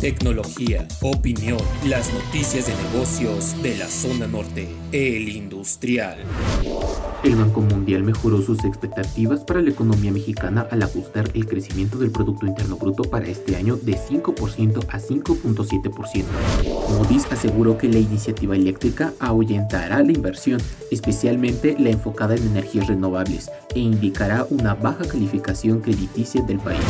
tecnología, opinión, las noticias de negocios de la zona norte, el industrial. El Banco Mundial mejoró sus expectativas para la economía mexicana al ajustar el crecimiento del Producto Interno Bruto para este año de 5% a 5.7%. Moody's aseguró que la iniciativa eléctrica ahuyentará la inversión, especialmente la enfocada en energías renovables, e indicará una baja calificación crediticia del país.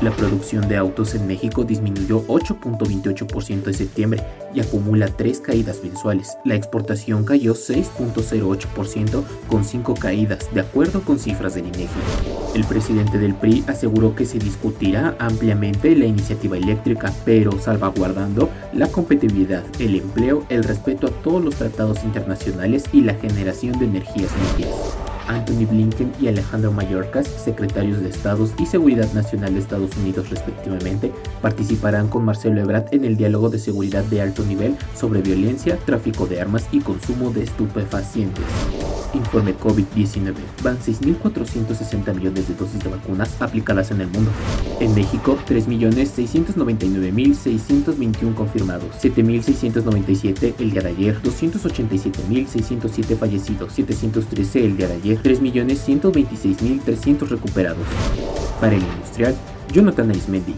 La producción de autos en México disminuyó 8.28% en septiembre y acumula tres caídas mensuales. La exportación cayó 6.08% con cinco caídas, de acuerdo con cifras del INEGI. El presidente del PRI aseguró que se discutirá ampliamente la iniciativa eléctrica, pero salvaguardando la competitividad, el empleo, el respeto a todos los tratados internacionales y la generación de energías limpias. Anthony Blinken y Alejandro Mayorkas, secretarios de Estados y Seguridad Nacional de Estados Unidos respectivamente, participarán con Marcelo Ebrard en el diálogo de seguridad de alto nivel sobre violencia, tráfico de armas y consumo de estupefacientes. Informe COVID-19. Van 6.460 millones de dosis de vacunas aplicadas en el mundo. En México, 3.699.621 confirmados, 7.697 el día de ayer, 287.607 fallecidos, 713 el día de ayer, 3.126.300 recuperados. Para el industrial, Jonathan Arismendi,